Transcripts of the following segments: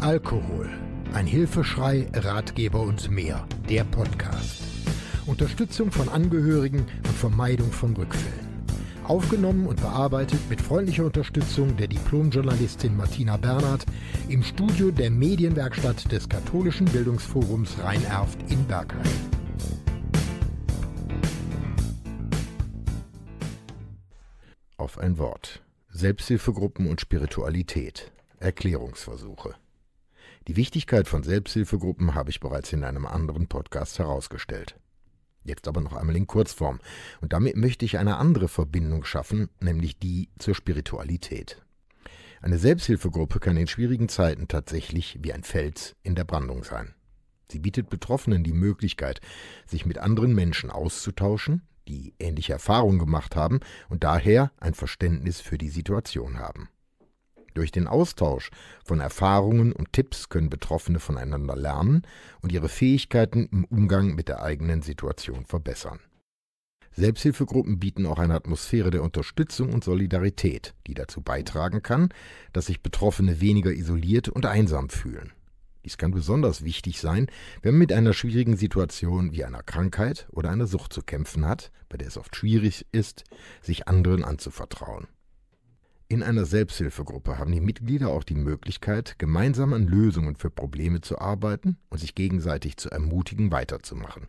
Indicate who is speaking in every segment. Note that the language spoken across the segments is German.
Speaker 1: Alkohol. Ein Hilfeschrei, Ratgeber und mehr. Der Podcast. Unterstützung von Angehörigen und Vermeidung von Rückfällen. Aufgenommen und bearbeitet mit freundlicher Unterstützung der Diplomjournalistin Martina Bernhard im Studio der Medienwerkstatt des Katholischen Bildungsforums Rhein-Erft in Bergheim. Auf ein Wort. Selbsthilfegruppen und Spiritualität. Erklärungsversuche. Die Wichtigkeit von Selbsthilfegruppen habe ich bereits in einem anderen Podcast herausgestellt. Jetzt aber noch einmal in Kurzform. Und damit möchte ich eine andere Verbindung schaffen, nämlich die zur Spiritualität. Eine Selbsthilfegruppe kann in schwierigen Zeiten tatsächlich wie ein Fels in der Brandung sein. Sie bietet Betroffenen die Möglichkeit, sich mit anderen Menschen auszutauschen, die ähnliche Erfahrungen gemacht haben und daher ein Verständnis für die Situation haben. Durch den Austausch von Erfahrungen und Tipps können Betroffene voneinander lernen und ihre Fähigkeiten im Umgang mit der eigenen Situation verbessern. Selbsthilfegruppen bieten auch eine Atmosphäre der Unterstützung und Solidarität, die dazu beitragen kann, dass sich Betroffene weniger isoliert und einsam fühlen. Dies kann besonders wichtig sein, wenn man mit einer schwierigen Situation wie einer Krankheit oder einer Sucht zu kämpfen hat, bei der es oft schwierig ist, sich anderen anzuvertrauen. In einer Selbsthilfegruppe haben die Mitglieder auch die Möglichkeit, gemeinsam an Lösungen für Probleme zu arbeiten und sich gegenseitig zu ermutigen, weiterzumachen.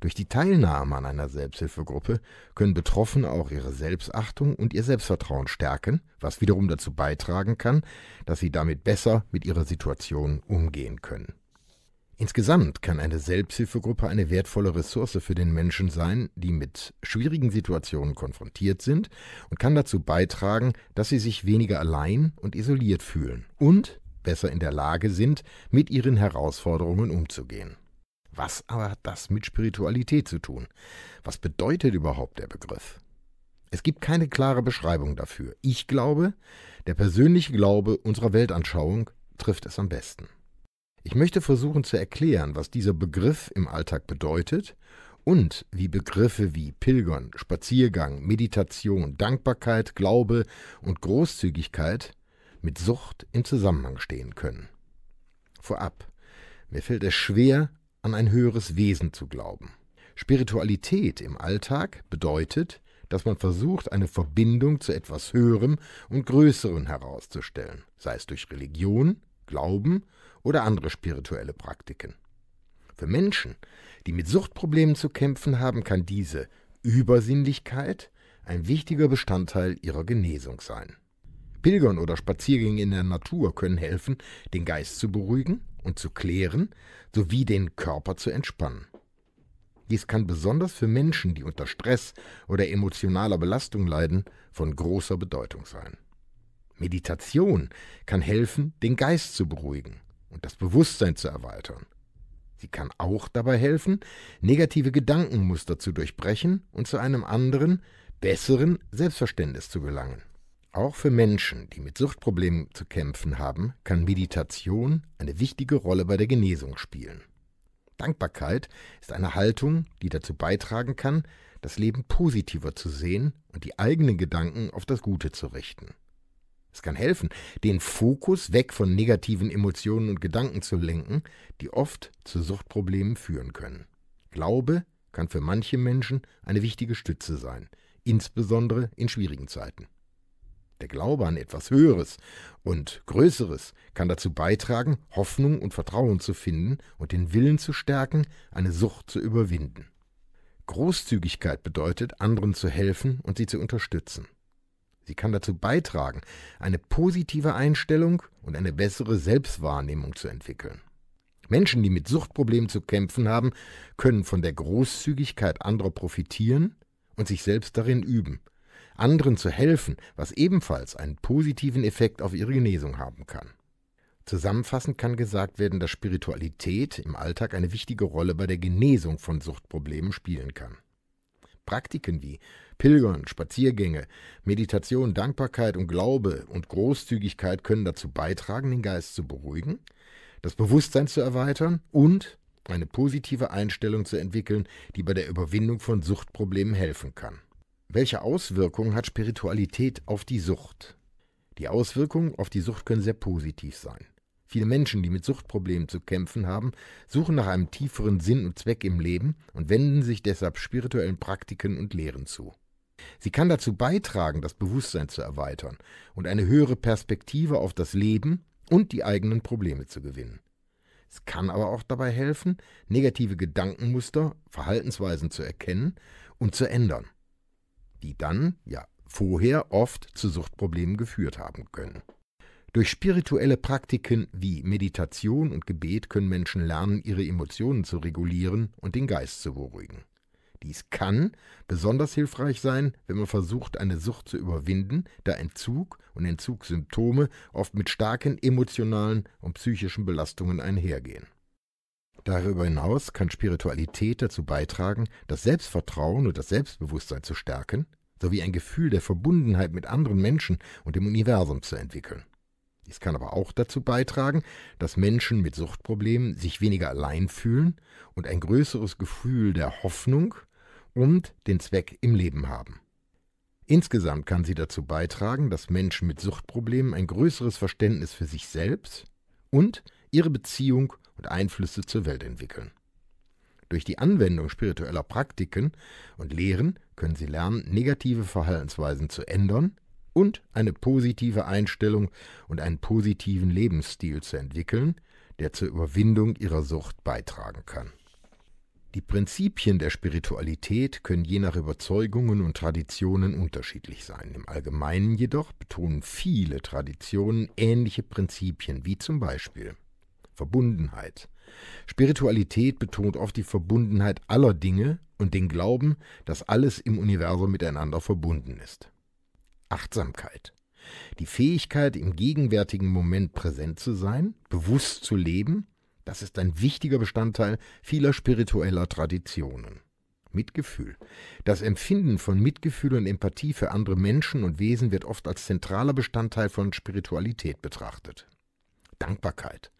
Speaker 1: Durch die Teilnahme an einer Selbsthilfegruppe können Betroffene auch ihre Selbstachtung und ihr Selbstvertrauen stärken, was wiederum dazu beitragen kann, dass sie damit besser mit ihrer Situation umgehen können. Insgesamt kann eine Selbsthilfegruppe eine wertvolle Ressource für den Menschen sein, die mit schwierigen Situationen konfrontiert sind und kann dazu beitragen, dass sie sich weniger allein und isoliert fühlen und besser in der Lage sind, mit ihren Herausforderungen umzugehen. Was aber hat das mit Spiritualität zu tun? Was bedeutet überhaupt der Begriff? Es gibt keine klare Beschreibung dafür. Ich glaube, der persönliche Glaube unserer Weltanschauung trifft es am besten. Ich möchte versuchen zu erklären, was dieser Begriff im Alltag bedeutet und wie Begriffe wie Pilgern, Spaziergang, Meditation, Dankbarkeit, Glaube und Großzügigkeit mit Sucht im Zusammenhang stehen können. Vorab, mir fällt es schwer, an ein höheres Wesen zu glauben. Spiritualität im Alltag bedeutet, dass man versucht, eine Verbindung zu etwas Höherem und Größerem herauszustellen, sei es durch Religion, Glauben oder andere spirituelle Praktiken. Für Menschen, die mit Suchtproblemen zu kämpfen haben, kann diese Übersinnlichkeit ein wichtiger Bestandteil ihrer Genesung sein. Pilgern oder Spaziergänge in der Natur können helfen, den Geist zu beruhigen und zu klären, sowie den Körper zu entspannen. Dies kann besonders für Menschen, die unter Stress oder emotionaler Belastung leiden, von großer Bedeutung sein. Meditation kann helfen, den Geist zu beruhigen und das Bewusstsein zu erweitern. Sie kann auch dabei helfen, negative Gedankenmuster zu durchbrechen und zu einem anderen, besseren Selbstverständnis zu gelangen. Auch für Menschen, die mit Suchtproblemen zu kämpfen haben, kann Meditation eine wichtige Rolle bei der Genesung spielen. Dankbarkeit ist eine Haltung, die dazu beitragen kann, das Leben positiver zu sehen und die eigenen Gedanken auf das Gute zu richten. Es kann helfen, den Fokus weg von negativen Emotionen und Gedanken zu lenken, die oft zu Suchtproblemen führen können. Glaube kann für manche Menschen eine wichtige Stütze sein, insbesondere in schwierigen Zeiten. Der Glaube an etwas Höheres und Größeres kann dazu beitragen, Hoffnung und Vertrauen zu finden und den Willen zu stärken, eine Sucht zu überwinden. Großzügigkeit bedeutet, anderen zu helfen und sie zu unterstützen. Sie kann dazu beitragen, eine positive Einstellung und eine bessere Selbstwahrnehmung zu entwickeln. Menschen, die mit Suchtproblemen zu kämpfen haben, können von der Großzügigkeit anderer profitieren und sich selbst darin üben, anderen zu helfen, was ebenfalls einen positiven Effekt auf ihre Genesung haben kann. Zusammenfassend kann gesagt werden, dass Spiritualität im Alltag eine wichtige Rolle bei der Genesung von Suchtproblemen spielen kann. Praktiken wie Pilgern, Spaziergänge, Meditation, Dankbarkeit und Glaube und Großzügigkeit können dazu beitragen, den Geist zu beruhigen, das Bewusstsein zu erweitern und eine positive Einstellung zu entwickeln, die bei der Überwindung von Suchtproblemen helfen kann. Welche Auswirkungen hat Spiritualität auf die Sucht? Die Auswirkungen auf die Sucht können sehr positiv sein. Viele Menschen, die mit Suchtproblemen zu kämpfen haben, suchen nach einem tieferen Sinn und Zweck im Leben und wenden sich deshalb spirituellen Praktiken und Lehren zu. Sie kann dazu beitragen, das Bewusstsein zu erweitern und eine höhere Perspektive auf das Leben und die eigenen Probleme zu gewinnen. Es kann aber auch dabei helfen, negative Gedankenmuster, Verhaltensweisen zu erkennen und zu ändern, die dann, ja, vorher oft zu Suchtproblemen geführt haben können. Durch spirituelle Praktiken wie Meditation und Gebet können Menschen lernen, ihre Emotionen zu regulieren und den Geist zu beruhigen. Dies kann besonders hilfreich sein, wenn man versucht, eine Sucht zu überwinden, da Entzug und Entzugssymptome oft mit starken emotionalen und psychischen Belastungen einhergehen. Darüber hinaus kann Spiritualität dazu beitragen, das Selbstvertrauen und das Selbstbewusstsein zu stärken, sowie ein Gefühl der Verbundenheit mit anderen Menschen und dem Universum zu entwickeln. Dies kann aber auch dazu beitragen, dass Menschen mit Suchtproblemen sich weniger allein fühlen und ein größeres Gefühl der Hoffnung und den Zweck im Leben haben. Insgesamt kann sie dazu beitragen, dass Menschen mit Suchtproblemen ein größeres Verständnis für sich selbst und ihre Beziehung und Einflüsse zur Welt entwickeln. Durch die Anwendung spiritueller Praktiken und Lehren können sie lernen, negative Verhaltensweisen zu ändern und eine positive Einstellung und einen positiven Lebensstil zu entwickeln, der zur Überwindung ihrer Sucht beitragen kann. Die Prinzipien der Spiritualität können je nach Überzeugungen und Traditionen unterschiedlich sein. Im Allgemeinen jedoch betonen viele Traditionen ähnliche Prinzipien, wie zum Beispiel Verbundenheit. Spiritualität betont oft die Verbundenheit aller Dinge und den Glauben, dass alles im Universum miteinander verbunden ist. Achtsamkeit. Die Fähigkeit, im gegenwärtigen Moment präsent zu sein, bewusst zu leben, das ist ein wichtiger Bestandteil vieler spiritueller Traditionen. Mitgefühl. Das Empfinden von Mitgefühl und Empathie für andere Menschen und Wesen wird oft als zentraler Bestandteil von Spiritualität betrachtet. Dankbarkeit.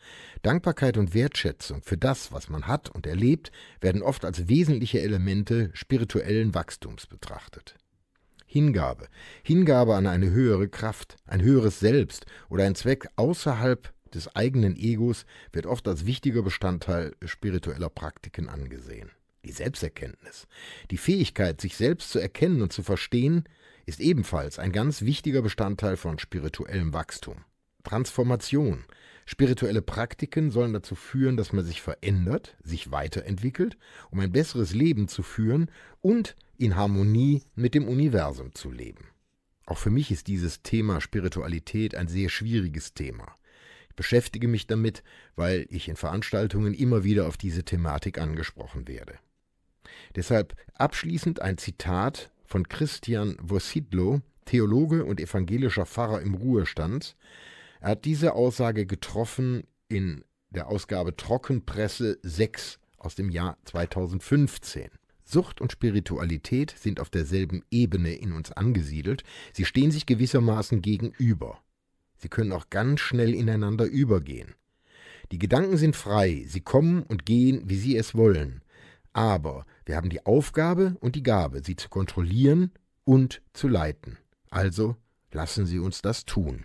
Speaker 1: Dankbarkeit und Wertschätzung für das, was man hat und erlebt, werden oft als wesentliche Elemente spirituellen Wachstums betrachtet. Hingabe. Hingabe an eine höhere Kraft, ein höheres Selbst oder ein Zweck außerhalb des eigenen Egos wird oft als wichtiger Bestandteil spiritueller Praktiken angesehen. Die Selbsterkenntnis. Die Fähigkeit, sich selbst zu erkennen und zu verstehen, ist ebenfalls ein ganz wichtiger Bestandteil von spirituellem Wachstum. Transformation. Spirituelle Praktiken sollen dazu führen, dass man sich verändert, sich weiterentwickelt, um ein besseres Leben zu führen und in Harmonie mit dem Universum zu leben. Auch für mich ist dieses Thema Spiritualität ein sehr schwieriges Thema. Ich beschäftige mich damit, weil ich in Veranstaltungen immer wieder auf diese Thematik angesprochen werde. Deshalb abschließend ein Zitat von Christian Vosidlo, Theologe und evangelischer Pfarrer im Ruhestand. Er hat diese Aussage getroffen in der Ausgabe Trockenpresse 6 aus dem Jahr 2015. Sucht und Spiritualität sind auf derselben Ebene in uns angesiedelt, sie stehen sich gewissermaßen gegenüber. Sie können auch ganz schnell ineinander übergehen. Die Gedanken sind frei, sie kommen und gehen, wie sie es wollen. Aber wir haben die Aufgabe und die Gabe, sie zu kontrollieren und zu leiten. Also lassen Sie uns das tun.